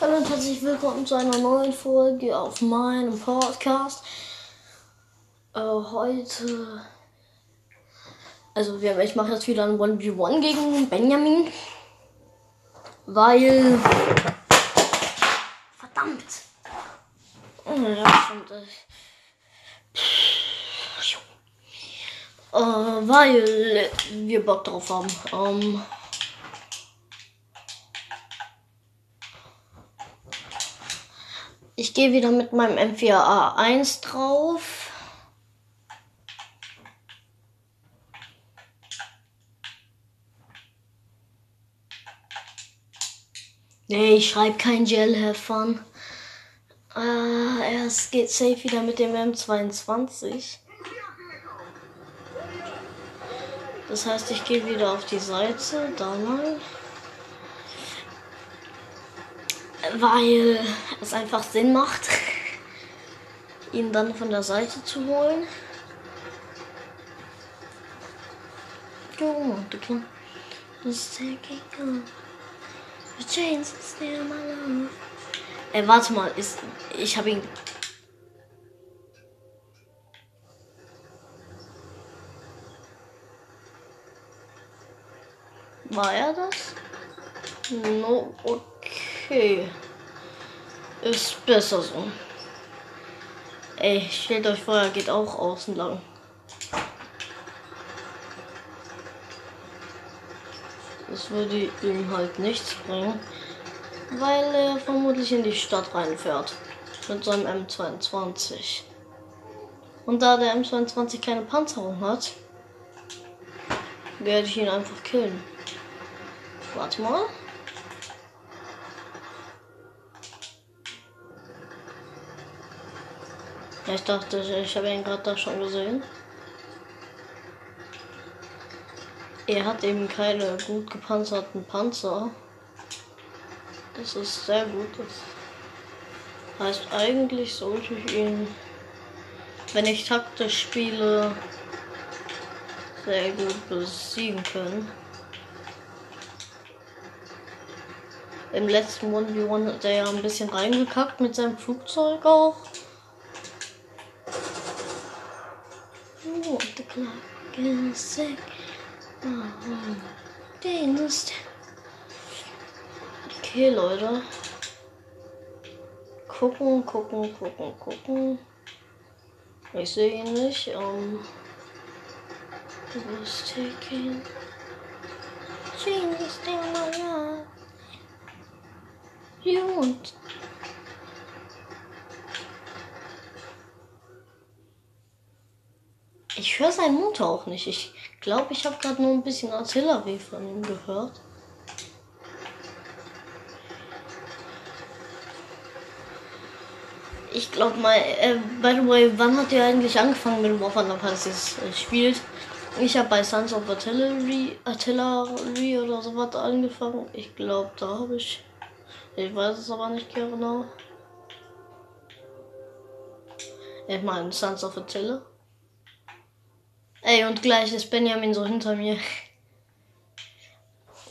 Hallo und herzlich willkommen zu einer neuen Folge auf meinem Podcast. Äh, heute. Also, ich mache jetzt wieder ein 1v1 gegen Benjamin. Weil. Verdammt! Oh, ja, stimmt. Äh, weil wir Bock drauf haben. Ähm. Ich gehe wieder mit meinem M4A1 drauf. Nee, ich schreibe kein Gel Fun. Äh, es geht safe wieder mit dem M22. Das heißt, ich gehe wieder auf die Seite, da mal. Weil es einfach Sinn macht, ihn dann von der Seite zu holen. Oh, du Kleine. Chains still my love. Ey, warte mal, ist, ich habe ihn. War er das? No, okay. Ist besser so. Ey, stellt euch vor, er geht auch außen lang. Das würde ihm halt nichts bringen, weil er vermutlich in die Stadt reinfährt. Mit seinem M22. Und da der M22 keine Panzerung hat, werde ich ihn einfach killen. Warte mal. Ich dachte, ich habe ihn gerade da schon gesehen. Er hat eben keine gut gepanzerten Panzer. Das ist sehr gut. Das heißt, eigentlich sollte ich ihn, wenn ich taktisch spiele, sehr gut besiegen können. Im letzten 1v1 hat er ja ein bisschen reingekackt mit seinem Flugzeug auch. Oh, the clock is sick. Den ist. Okay, Leute. Gucken, gucken, gucken, gucken. Ich sehe ihn nicht. Um, was taking? Jesus, der Mama. You want Ich höre seinen Motor auch nicht. Ich glaube, ich habe gerade nur ein bisschen Artillerie von ihm gehört. Ich glaube mal, äh, by the way, wann hat ihr eigentlich angefangen mit War Thunder Panzers äh, spielt? Ich habe bei Sons of Artillery, Artillery oder sowas angefangen. Ich glaube, da habe ich. Ich weiß es aber nicht genau. Ich meine, Sons of Artillery. Ey, und gleich ist Benjamin so hinter mir.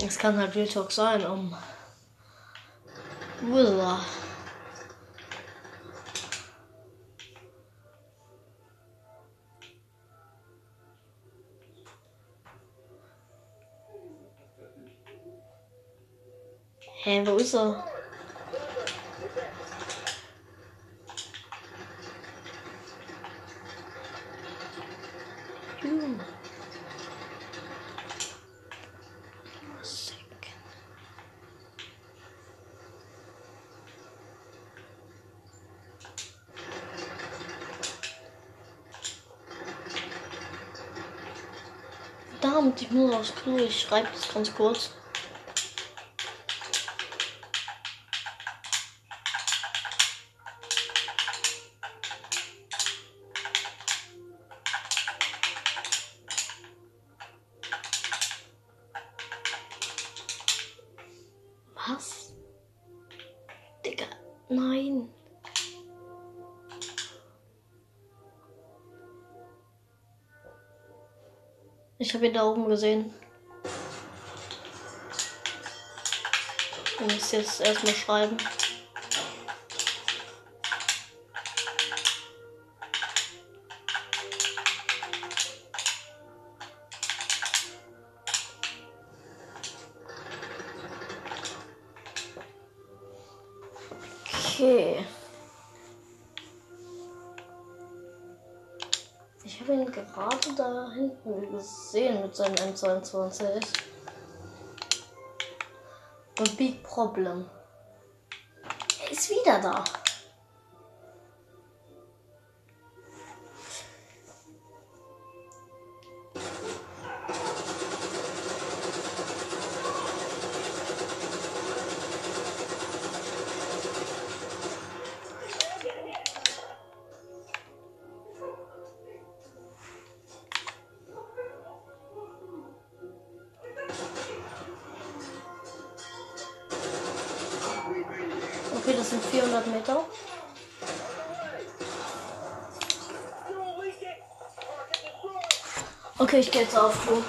Es kann halt Real Talk sein, um. Wo ist er? Hä, wo ist er? Klo. Ich schreibe das ganz kurz. Was? Digga, nein. Ich habe ihn da oben gesehen. Text jetzt erstmal schreiben. Okay. Ich habe ihn gerade da hinten gesehen mit seinem M22 problem. Er ist wieder da. Okay, ich gehe jetzt auf Klo.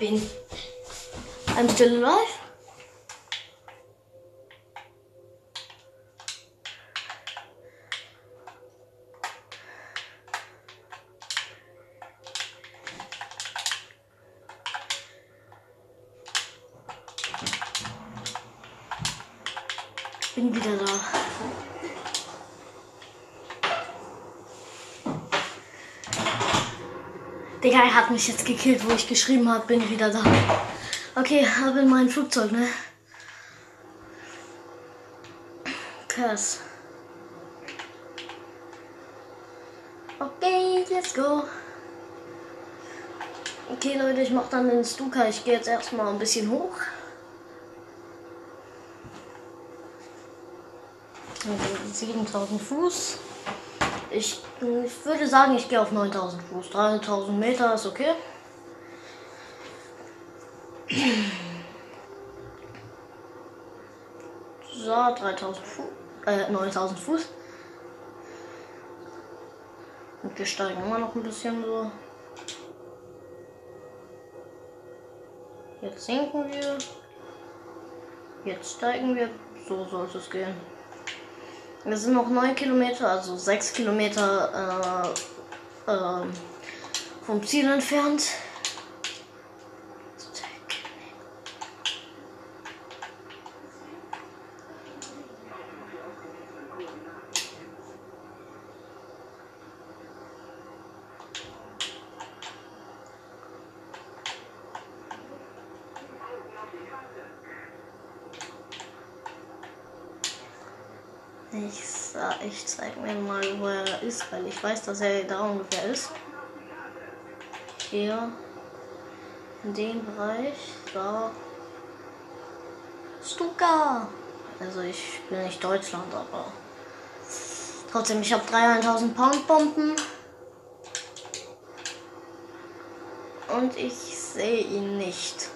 Nicht tot bin. I'm still alive? Bin wieder da. Digga, er hat mich jetzt gekillt, wo ich geschrieben habe, bin wieder da. Okay, habe in mein Flugzeug, ne? Krass. Okay, let's go. Okay, Leute, ich mach dann den Stuka. Ich gehe jetzt erstmal ein bisschen hoch. Also 7000 Fuß. Ich, ich würde sagen, ich gehe auf 9000 Fuß. 3000 Meter ist okay. So, 3000 Fuß. Äh, 9000 Fuß. Und wir steigen immer noch ein bisschen so. Jetzt sinken wir. Jetzt steigen wir. So sollte es gehen. Wir sind noch 9 Kilometer, also 6 Kilometer äh, äh, vom Ziel entfernt. Ich, sa- ich zeig mir mal, wo er ist, weil ich weiß, dass er da ungefähr ist. Hier. In dem Bereich. Da. Stuka! Also ich bin nicht Deutschland, aber. Trotzdem, ich habe 3000 Pound Bomben. Und ich sehe ihn nicht.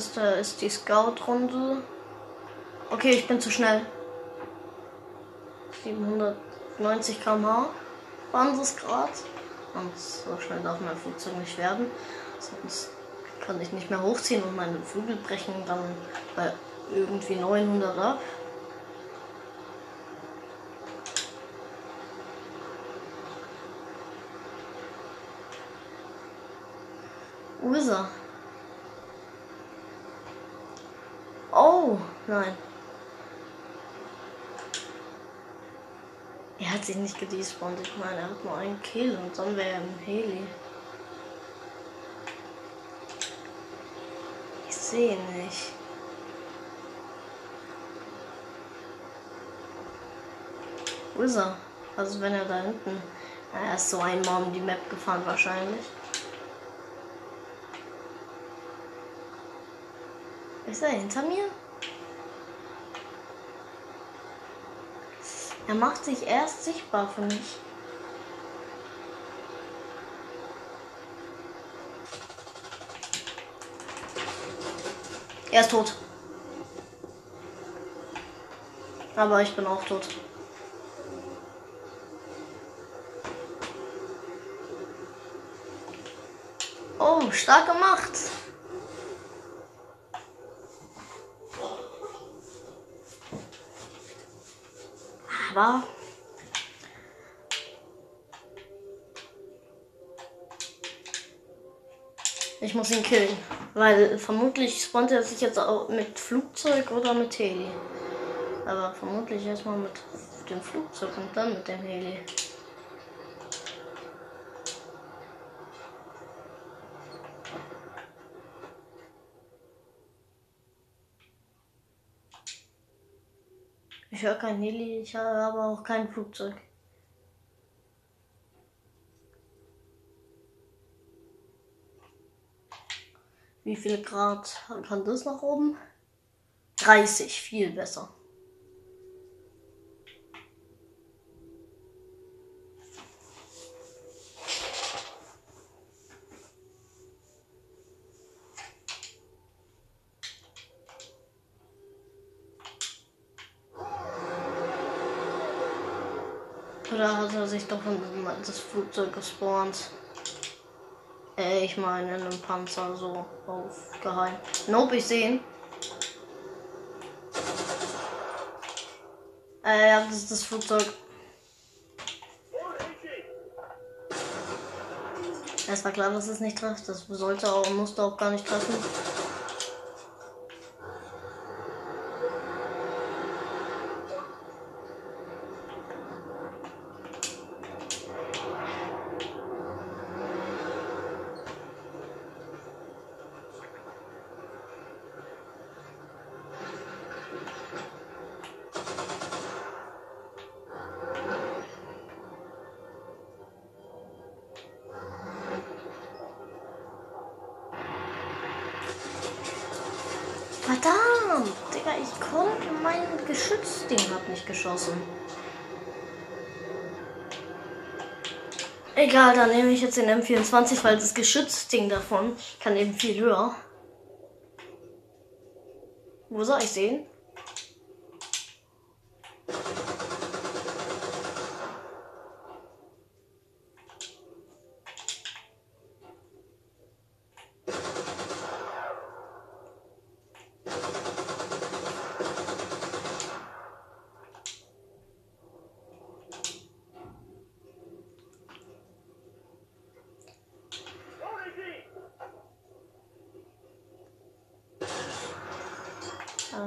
Das da ist die Scout-Runde. Okay, ich bin zu schnell. 790 km/h waren es gerade. Und so schnell darf mein Flugzeug nicht werden. Sonst kann ich nicht mehr hochziehen und meine Flügel brechen dann bei irgendwie 900 ab. Wo ist er? Oh, nein. Er hat sich nicht gedespawnt. Ich meine, er hat nur einen Kill und dann wäre er im Heli. Ich sehe nicht. Wo ist er? Also wenn er da hinten. Er ist so einmal um die Map gefahren wahrscheinlich. Ist er hinter mir? Er macht sich erst sichtbar für mich. Er ist tot. Aber ich bin auch tot. Oh, stark gemacht. Aber ich muss ihn killen, weil vermutlich spawnt er sich jetzt auch mit Flugzeug oder mit Heli. Aber vermutlich erstmal mit dem Flugzeug und dann mit dem Heli. Ich höre kein Heli, ich habe aber auch kein Flugzeug. Wie viel Grad kann das nach oben? 30, viel besser. Oder hat er sich das Flugzeug gespawnt? Äh, ich meine in einem Panzer so auf geheim. Nope, ich sehe ihn. Äh, ja, das ist das Flugzeug. Es war klar, dass es nicht trifft. Das sollte auch, musste auch gar nicht treffen. Dann nehme ich jetzt den M24, weil das Geschützding davon kann eben viel höher. Wo soll ich sehen?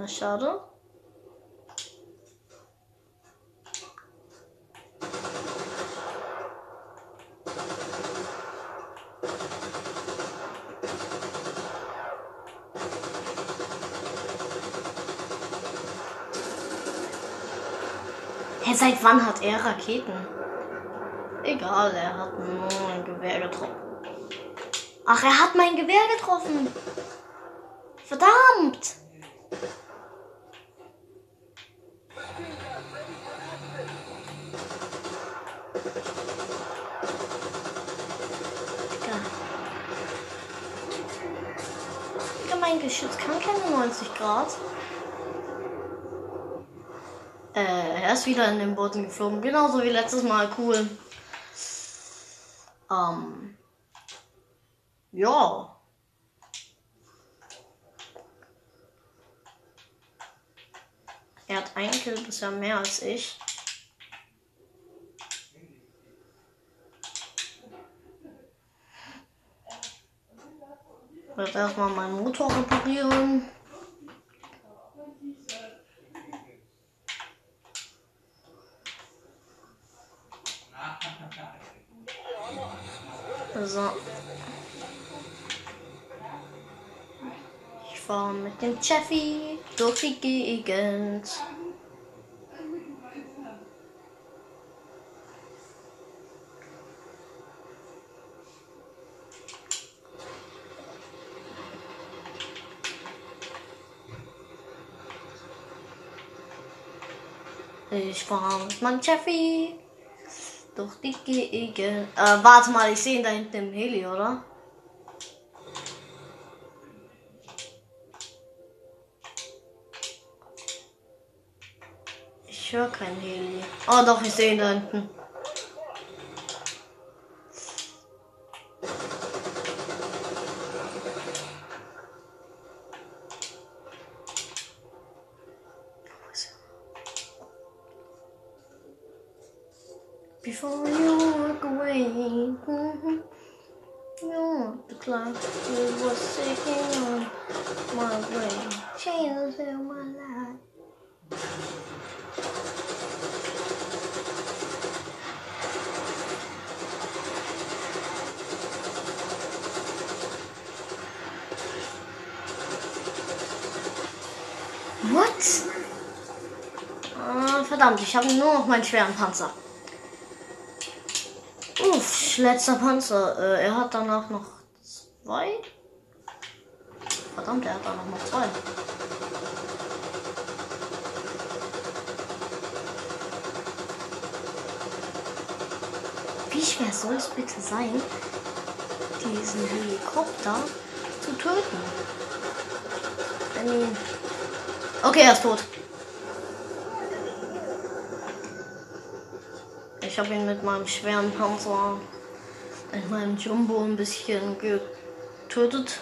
Äh, schade. Hey, seit wann hat er Raketen? Egal, er hat nur ein Gewehr getroffen. Ach, er hat mein Gewehr getroffen. Verdammt! das Schiff kann keine 90 Grad. Äh, er ist wieder in den Boden geflogen. Genauso wie letztes Mal. Cool. Ähm. Ja. Er hat ein Kill bisher mehr als ich. Ich werde erstmal meinen Motor reparieren. So. Ich fahre mit dem Cheffy durch die Gegend. Ich fahre mit meinem Cheffy durch die Gegend. Äh, warte mal, ich sehe ihn da hinten im Heli, oder? Ich höre kein Heli. Oh doch, ich sehe ihn da hinten. Before you walk away, mhm, you the clock. It was ticking on my way. Changes in my life. What? Ah, verdammt, ich habe nur noch meinen schweren Panzer. Letzter Panzer. Äh, er hat danach noch zwei. Verdammt, er hat danach noch zwei. Wie schwer soll es bitte sein, diesen Helikopter zu töten? Mean, okay, er ist tot. Ich habe ihn mit meinem schweren Panzer, mit meinem Jumbo ein bisschen getötet.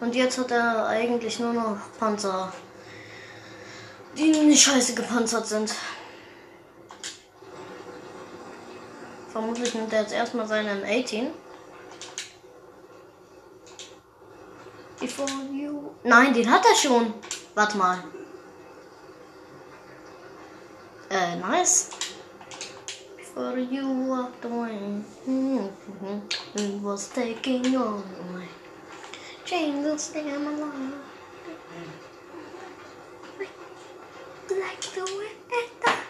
Und jetzt hat er eigentlich nur noch Panzer, die nicht scheiße gepanzert sind. Vermutlich nimmt er jetzt erstmal seinen 18. Before you. Nein, den hat er schon. Warte mal. Äh, nice. Before you walked away, it was taking on away. Jingles damn alive. Like the way it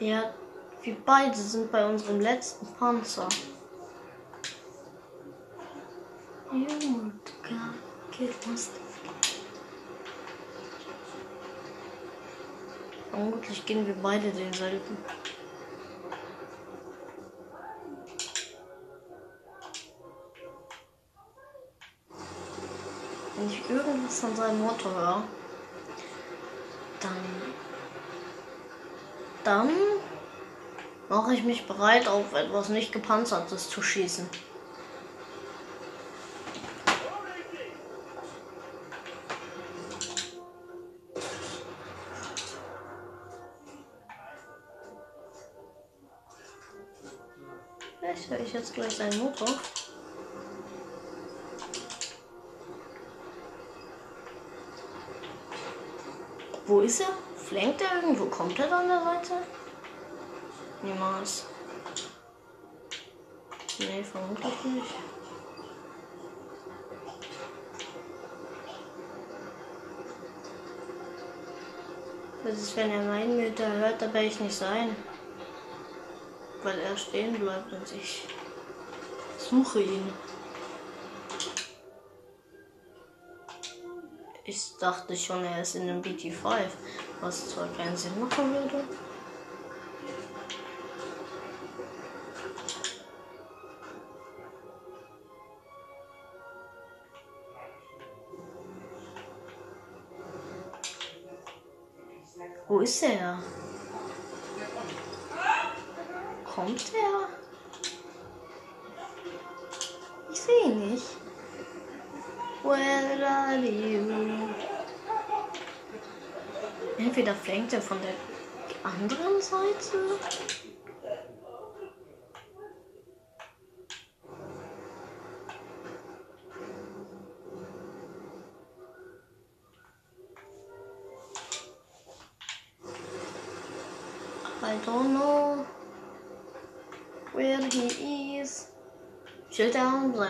Ja, wir beide sind bei unserem letzten Panzer. Geht was. Vermutlich gehen wir beide denselben. Wenn ich irgendwas an seinem Motor höre, dann dann mache ich mich bereit, auf etwas nicht gepanzertes zu schießen. Vielleicht höre ich jetzt gleich seinen Motor. Wo ist er? Flankt er irgendwo? Kommt er Seite? Niemals. Nee, vermutlich nicht. Das ist, wenn er meinen Meter hört, da werde ich nicht sein. Weil er stehen bleibt und ich suche ihn. Ich dachte schon, er ist in dem BT5, was zwar keinen Sinn machen würde. Wo ist er? Kommt er? Ich sehe ihn nicht. Where are you? Entweder fängt er von der anderen Seite. I don't know where he is. Chillt er an seinem Spawn? Ja, klar, gibt's Ticken. Tschüss. Ich sehe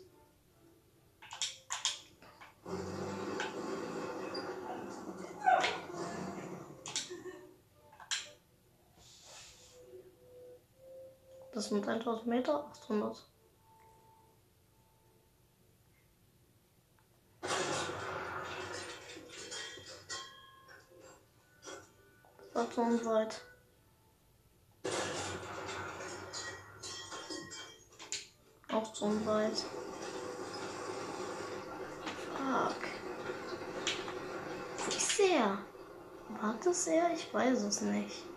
Das sind 1000 Meter, 800. Das war weit. Auch so weit. Fuck. Ist er? War das er? Ich weiß es nicht.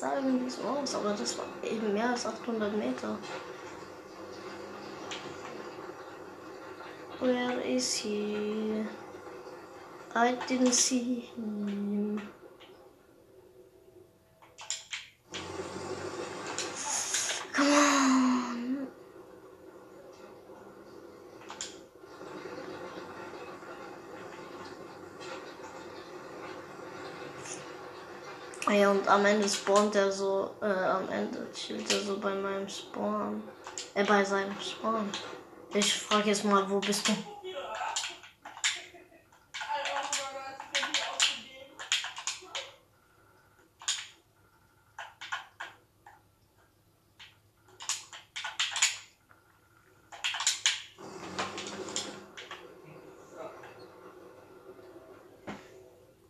Es sah irgendwie so aus, aber das war eben mehr als 800 Meter. Where is he? I didn't see him. Come on. Ah Ja, und am Ende spawnt er so, äh, am Ende chillt er so bei meinem Spawn. Äh, bei seinem Spawn. Ich frage jetzt mal, wo bist du?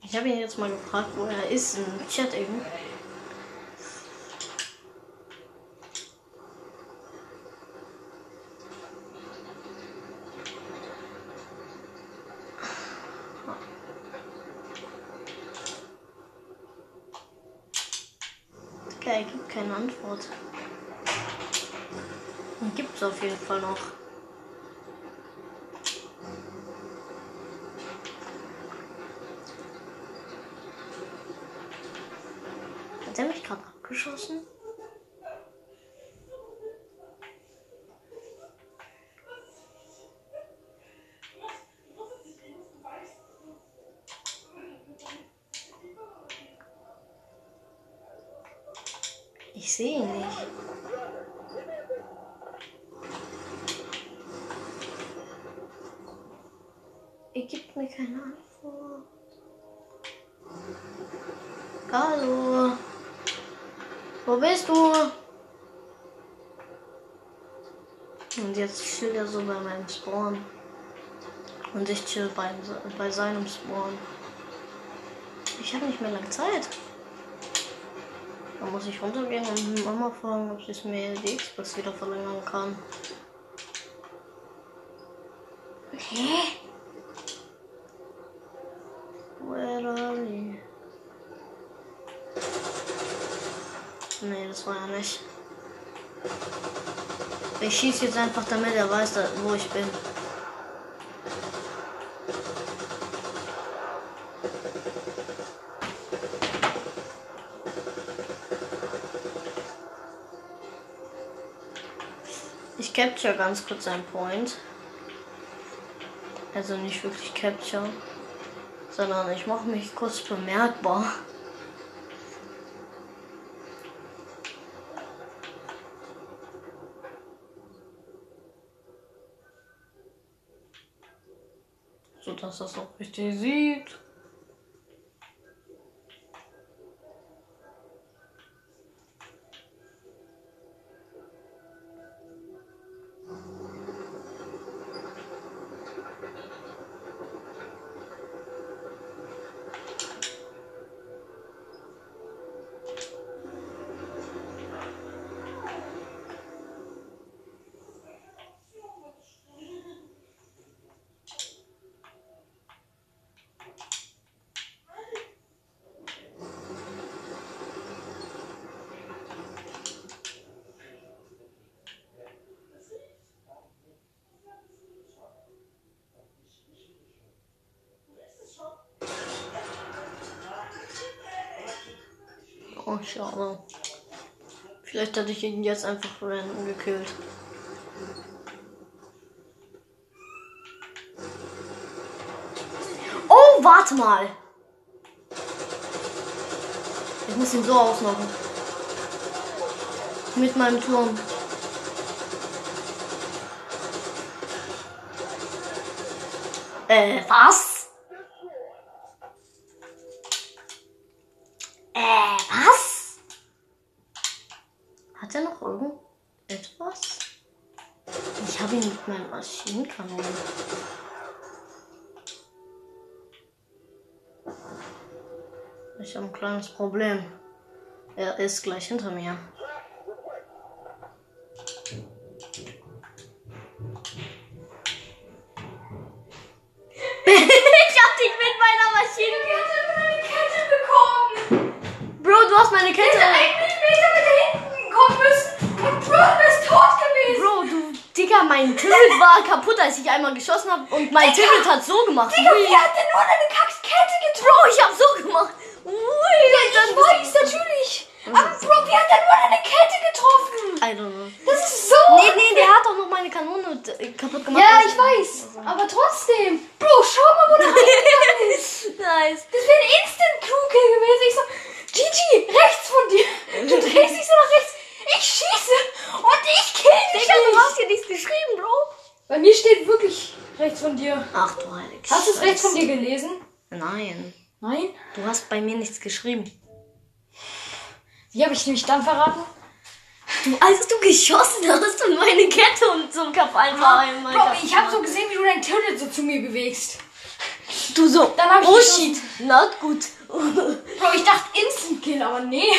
Ich habe ihn jetzt mal gefragt, wo er ist im Chat eben. Okay, er gibt keine Antwort. Gibt es auf jeden Fall noch. Hat er mich gerade abgeschossen? Ich sehe ihn nicht. Er gibt mir keine Antwort. Hallo. Wo bist du? Und jetzt chillt er so bei meinem Spawn. Und ich chill bei, bei seinem Spawn. Ich habe nicht mehr lange Zeit. Da muss ich runtergehen und Mama fragen, ob sie es mir die Xbox wieder verlängern kann. Hä? Where are you? Nee, das war ja nicht. Ich schieße jetzt einfach, damit er weiß, wo ich bin. Ich capture ganz kurz einen Point. Also nicht wirklich capture, sondern ich mache mich kurz bemerkbar. Dass das auch richtig sieht. Oh, schade. Vielleicht hätte ich ihn jetzt einfach random gekillt. Oh, warte mal. Ich muss ihn so ausmachen. Mit meinem Turm. Äh, was? Du bist tot gewesen. Bro, du Digga, mein Tilt war kaputt, als ich einmal geschossen habe und mein Tilt hat so gemacht. Digga, wie hat denn nur deine Kackkette getroffen? Bro, ich hab so gemacht. Dann weiß natürlich. Aber Bro, wie hat denn nur deine Kette getroffen? I don't know. Das ist so. Nee, nee, der hat doch noch meine Kanone äh, kaputt gemacht. Ja, ich weiß. Aber trotzdem. Bro, schau mal, wo der reingegangen ist. Nice. Das wäre ein Instant-Crew-Kill gewesen. Ich so, Gigi, rechts von dir. Du drehst dich so nach rechts. Ich schieße und ich kill dich Digga, du hast hier nichts geschrieben, Bro. Bei mir steht wirklich rechts von dir. Ach du Heilig. Hast du es rechts von dir gelesen? Nein. Nein. Du hast bei mir nichts geschrieben. Wie habe ich nämlich dann verraten? Du, als du geschossen hast und meine Kette und so kaputt war. Bro, ich habe so gesehen, wie du dein Turret so zu mir bewegst. Du so. Dann hab ich oh shit. Not gut. Bro, ich dachte Instant Kill, aber nee.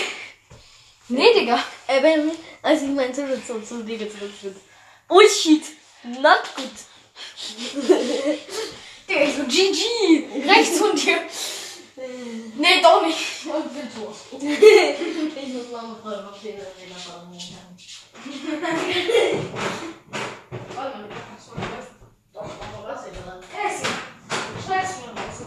Nee, Digga. Ey, wenn, als ich mein Turret so zu dir gedrückt bin. Oh shit. Not gut. Digga, ich so GG. Rechts von dir. Nee, doch nicht. Und bin tot. ich muss mal fragen, ob den Arena fahren Warte mal, kannst du mal helfen? Doch, aber was ist dran? Ja, ist ja. Mir raus,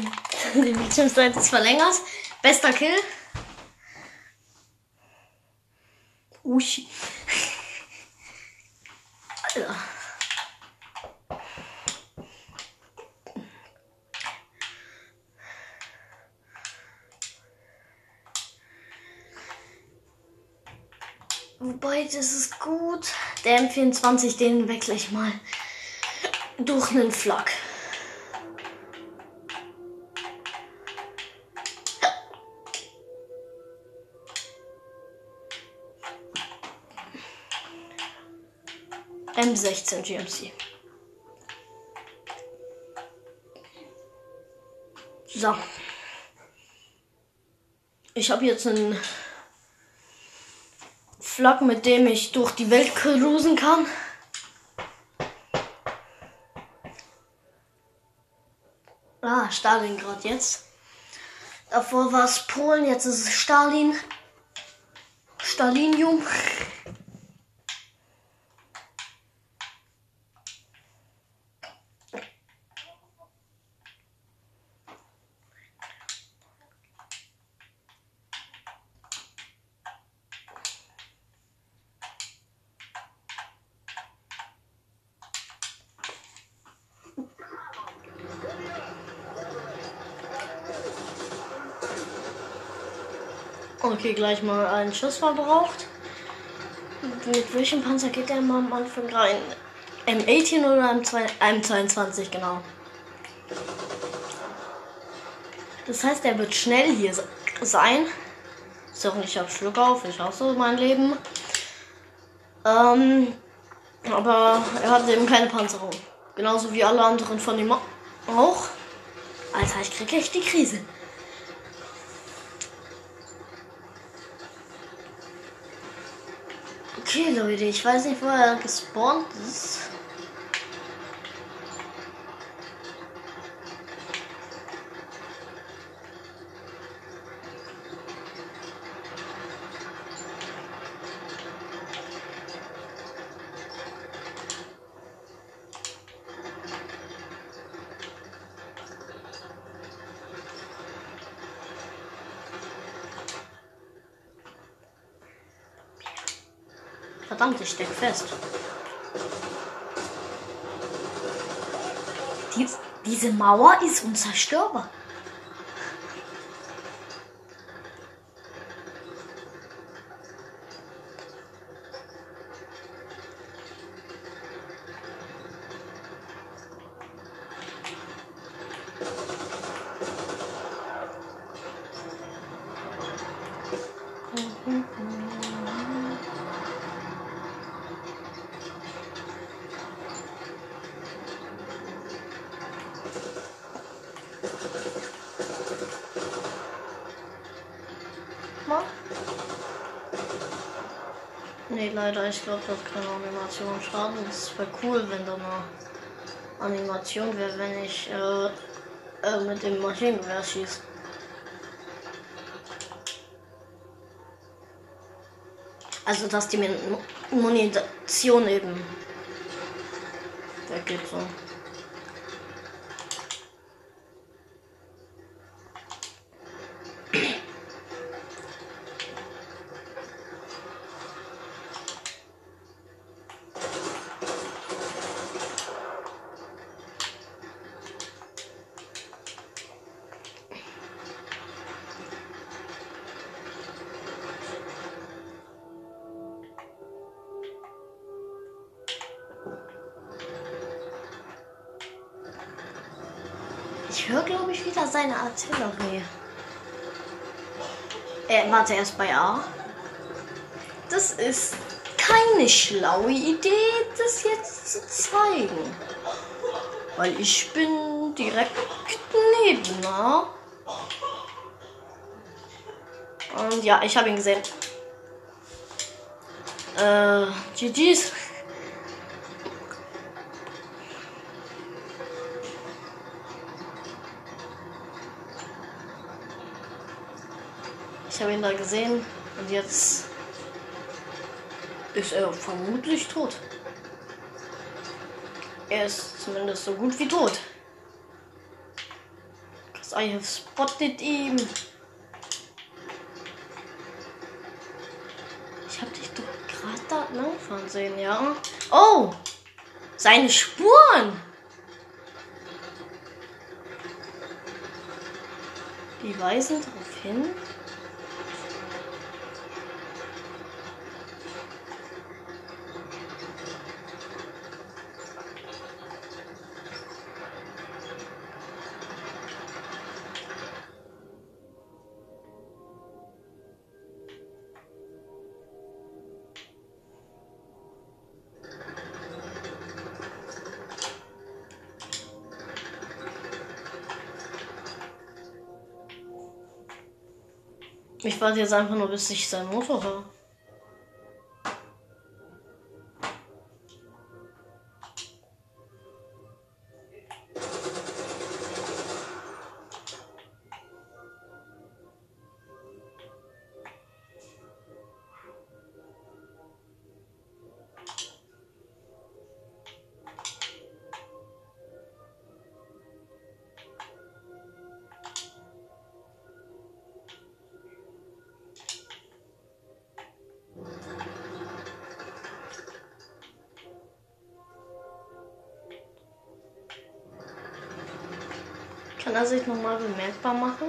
die, Bildschirmzeit ist verlängert. Bester Kill. Uschi. Alter. Wobei, das ist gut. Der M24, den wechsle ich mal durch einen Flak. M16 GMC. So. Ich habe jetzt einen Flak, mit dem ich durch die Welt cruisen kann. Ah, Stalingrad jetzt. Davor war es Polen, jetzt ist es Stalin. Stalinium. Okay, gleich mal einen Schuss verbraucht. Mit welchem Panzer geht der mal am Anfang rein? M18 oder M22, genau. Das heißt, er wird schnell hier sein. Ist auch nicht auf Schluck auf, ich hasse mein Leben. Ähm, aber er hat eben keine Panzerung. Genauso wie alle anderen von ihm auch. Alter, ich krieg echt die Krise. Okay, Leute, ich weiß nicht, wo er Verdammt, ich steck fest. Die, diese Mauer ist unzerstörbar. Mal. Nee, leider, ich glaube, das kann Animation schaden. Es wäre cool, wenn da eine Animation wäre, wenn ich äh, äh, mit dem Maschinengewehr schieße. Also, dass die Munition eben weggeht so. Artillerie. Äh, warte, erst bei A. Das ist keine schlaue Idee, das jetzt zu zeigen. Weil ich bin direkt neben A. Und ja, ich habe ihn gesehen. Äh, GG's. Ich habe ihn da gesehen und jetzt ist er vermutlich tot. Er ist zumindest so gut wie tot. I have spotted him. Ich hab dich doch gerade da langfahren sehen, ja? Oh! Seine Spuren! Die weisen darauf hin. Warte jetzt einfach nur, bis ich sein Motor höre. Kann er sich nochmal bemerkbar machen?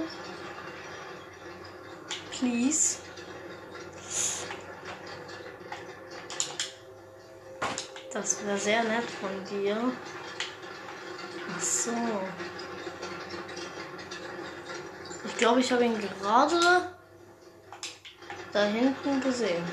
Please. Das wäre sehr nett von dir. Ach so. Ich glaube, ich habe ihn gerade da hinten gesehen.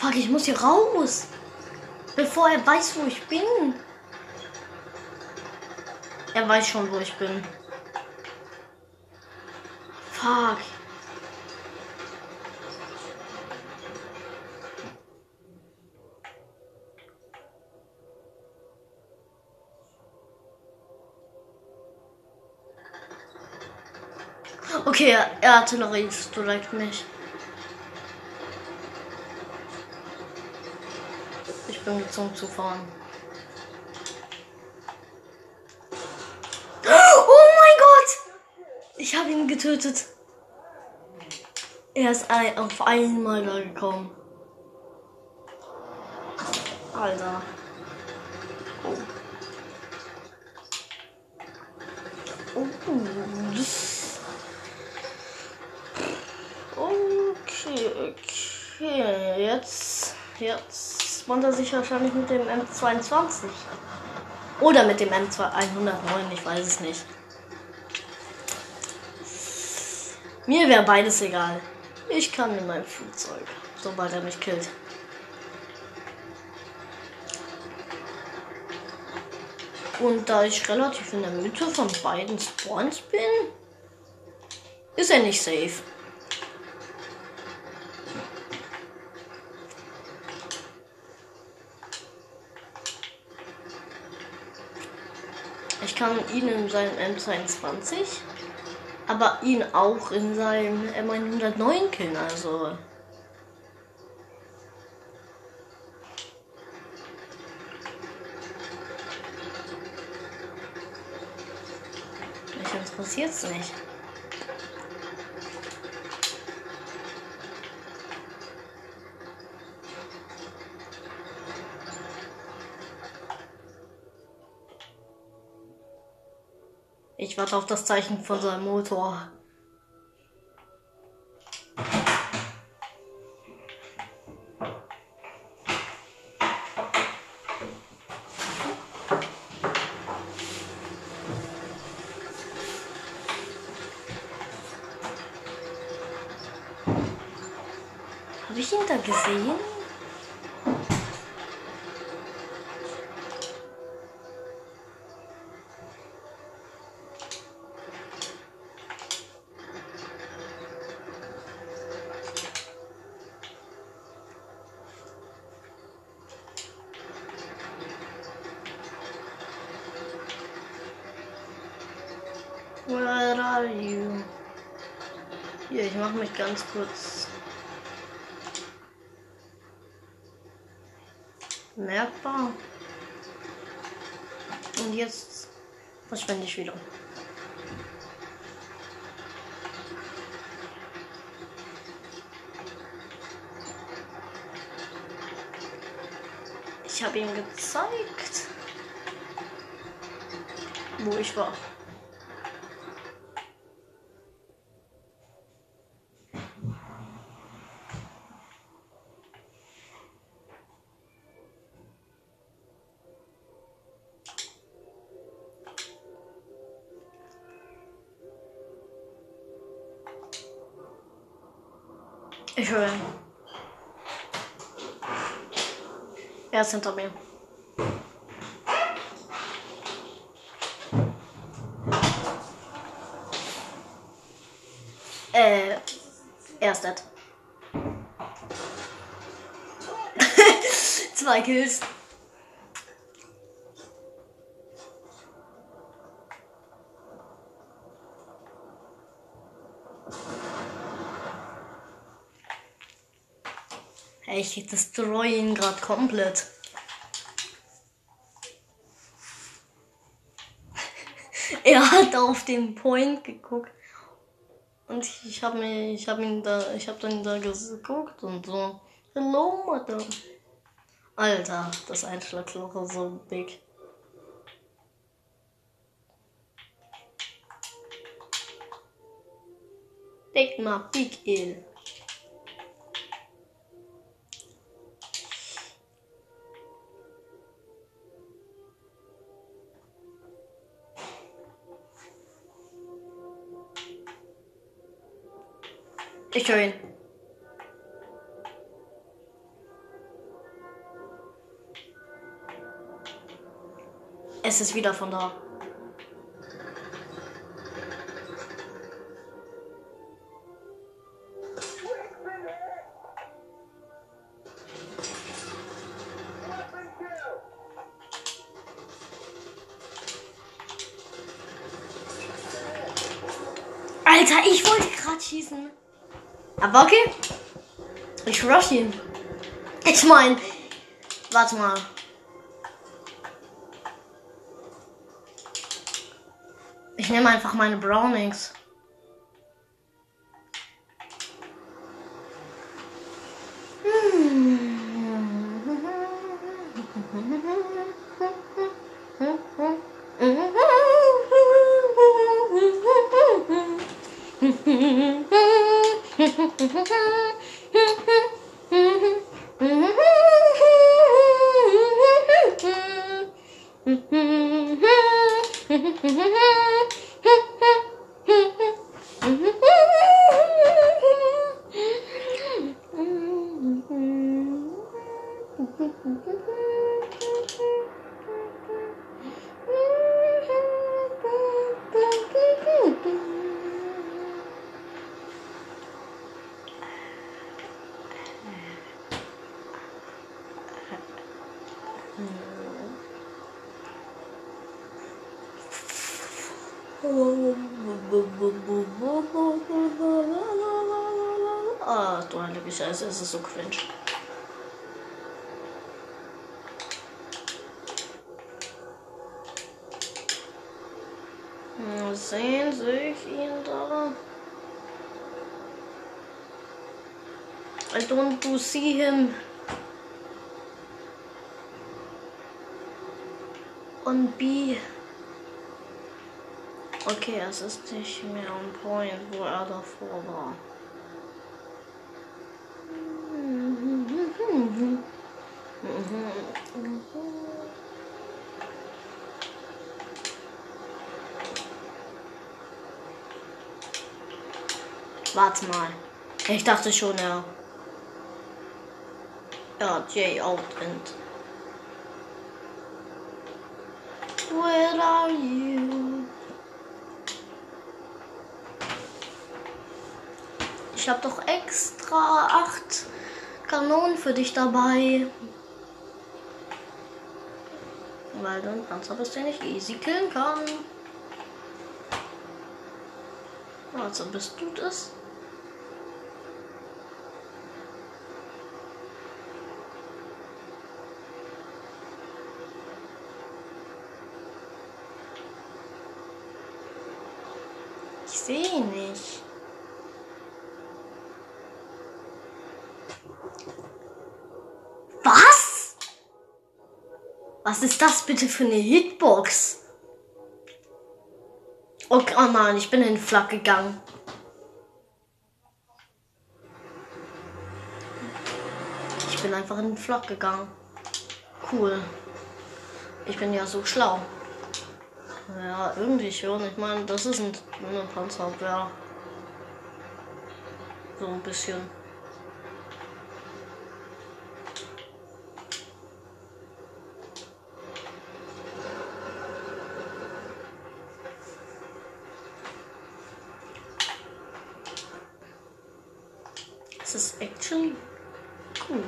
Fuck, ich muss hier raus. Bevor er weiß, wo ich bin. Er weiß schon, wo ich bin. Fuck. Okay, er artilleriert direkt mich. Ich bin gezwungen zu fahren. Oh mein Gott! Ich habe ihn getötet. Er ist ein, auf einmal da gekommen. Alter. Oh. Oh. Okay, okay. Jetzt, jetzt spawnt er sich wahrscheinlich mit dem M22. Oder mit dem M109, ich weiß es nicht. Mir wäre beides egal. Ich kann in mein Flugzeug, sobald er mich killt. Und da ich relativ in der Mitte von beiden Spawns bin, ist er nicht safe. Kann ihn in seinem M22, aber ihn auch in seinem M109 killen, also. Mich interessiert's nicht. Ich warte auf das Zeichen von seinem Motor. Habe ich ihn da gesehen? Where are you? Hier, ich mache mich ganz kurz merkbar. Und jetzt verschwende ich wieder. Ich habe ihm gezeigt, wo ich war. Er ist hinter mir. Äh, er ist dead. Zwei Kills. Ich destroy ihn gerade komplett. er hat auf den Point geguckt. Und ich habe mir, ich habe ihn da, ich habe dann da geguckt und so. Hello, Madame. Alter, das Einschlagloch ist so big. Take my big ill. Ich höre ihn. Es ist wieder von da. Alter, ich wollte gerade schießen. Aber okay. Ich rush ihn. Ich mein. Warte mal. Ich nehme einfach meine Brownings. Ah, du heilige Scheiße, es ist so cringe. Sehen sehe ich ihn da? I don't do see him. On B. Okay, es ist nicht mehr on point, wo er davor war. Warte mal. Ich dachte schon, er. Ja, J out. Where are you? Ich habe doch extra acht Kanonen für dich dabei. Weil du ein Panzer bist, den ich easy killen kann. Also bist du das? sehe nicht. Was? Was ist das bitte für eine Hitbox? Oh, oh Mann, ich bin in den Flak gegangen. Ich bin einfach in den Flak gegangen. Cool. Ich bin ja so schlau. Ja, irgendwie schon. Ich meine, das ist ein, eine Panzerabwehr. So ein bisschen. Es ist actually cool.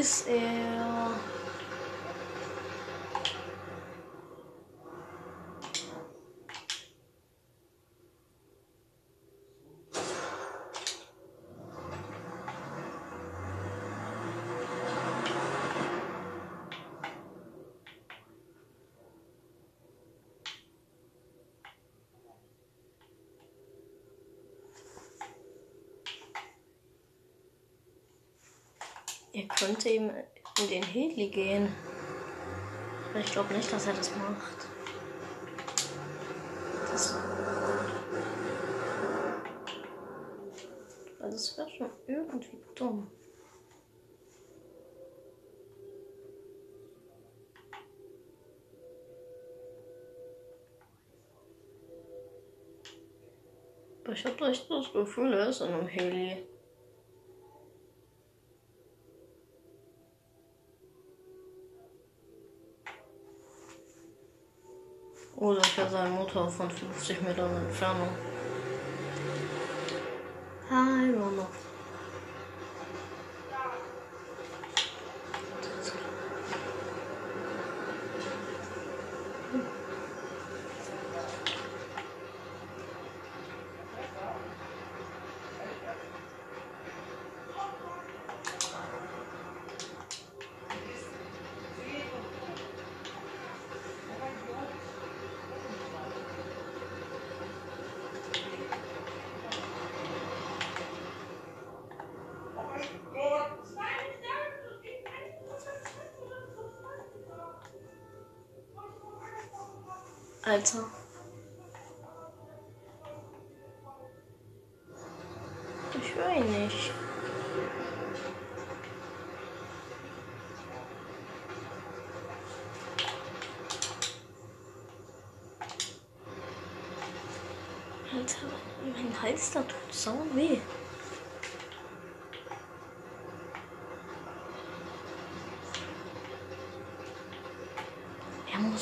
Wo ist er? Ihr könnt ihm in den Heli gehen. Ich glaube nicht, dass er das macht. Das, also das wäre schon irgendwie dumm. Ich habe echt das Gefühl, er ist in einem Heli. Ich höre seinen Motor von 50 Metern Entfernung. I Alter. Ich höre ihn nicht. Alter, mein Hals da tut sau weh.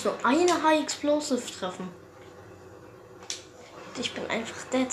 Nur eine High Explosive treffen. Ich bin einfach dead.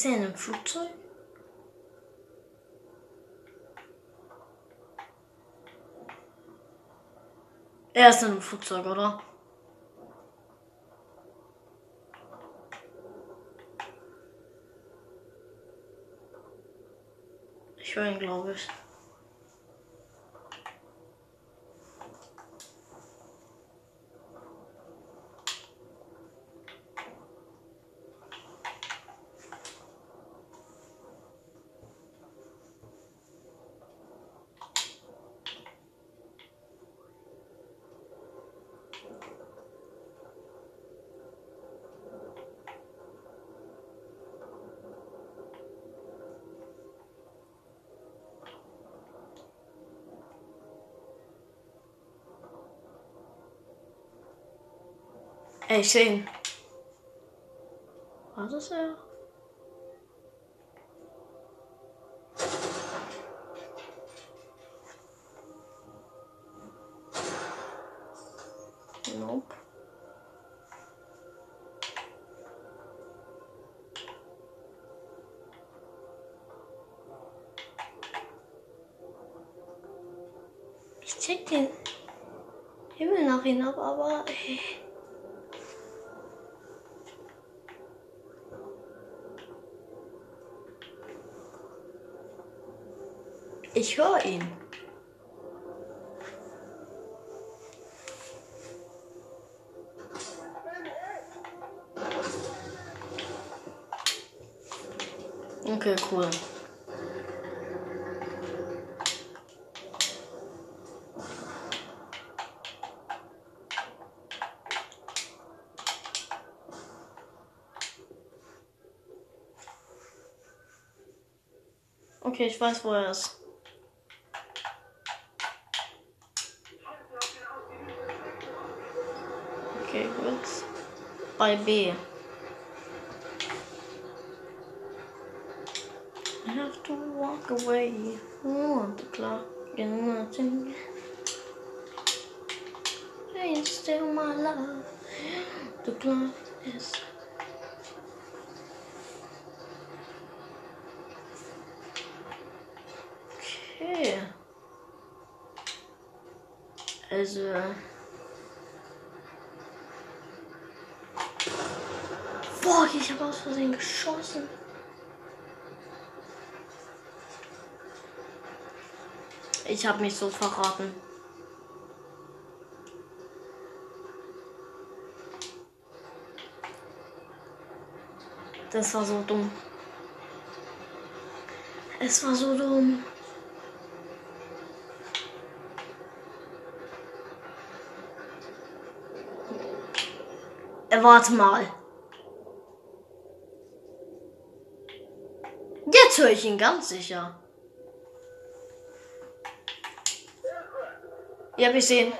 Ist er in einem Flugzeug? Er ist in einem Flugzeug, oder? Ich höre ihn, glaube ich. Ey, ich sehe ihn. War das er? Nope. Ich check den Himmel nach ihm ab, aber. Ey. Ich höre ihn. Okay, cool. Okay, ich weiß, wo er ist. Bei B. I have to walk away. Oh, the clock and nothing. Hey, still my love. The clock is. Okay. Also. Boah, ich habe aus Versehen geschossen. Ich habe mich so verraten. Das war so dumm. Es war so dumm. Äh, warte mal. Jetzt ich ihn ganz sicher. Ja, ich sehen.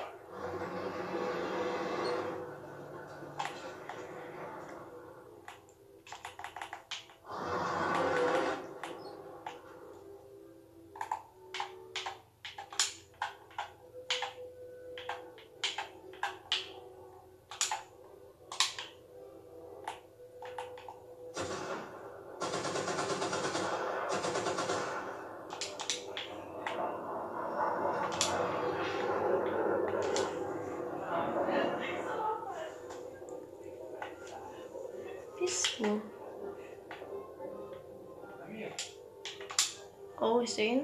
Bist du? Oh, ich sehe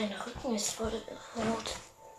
mein Rücken ist voll rot.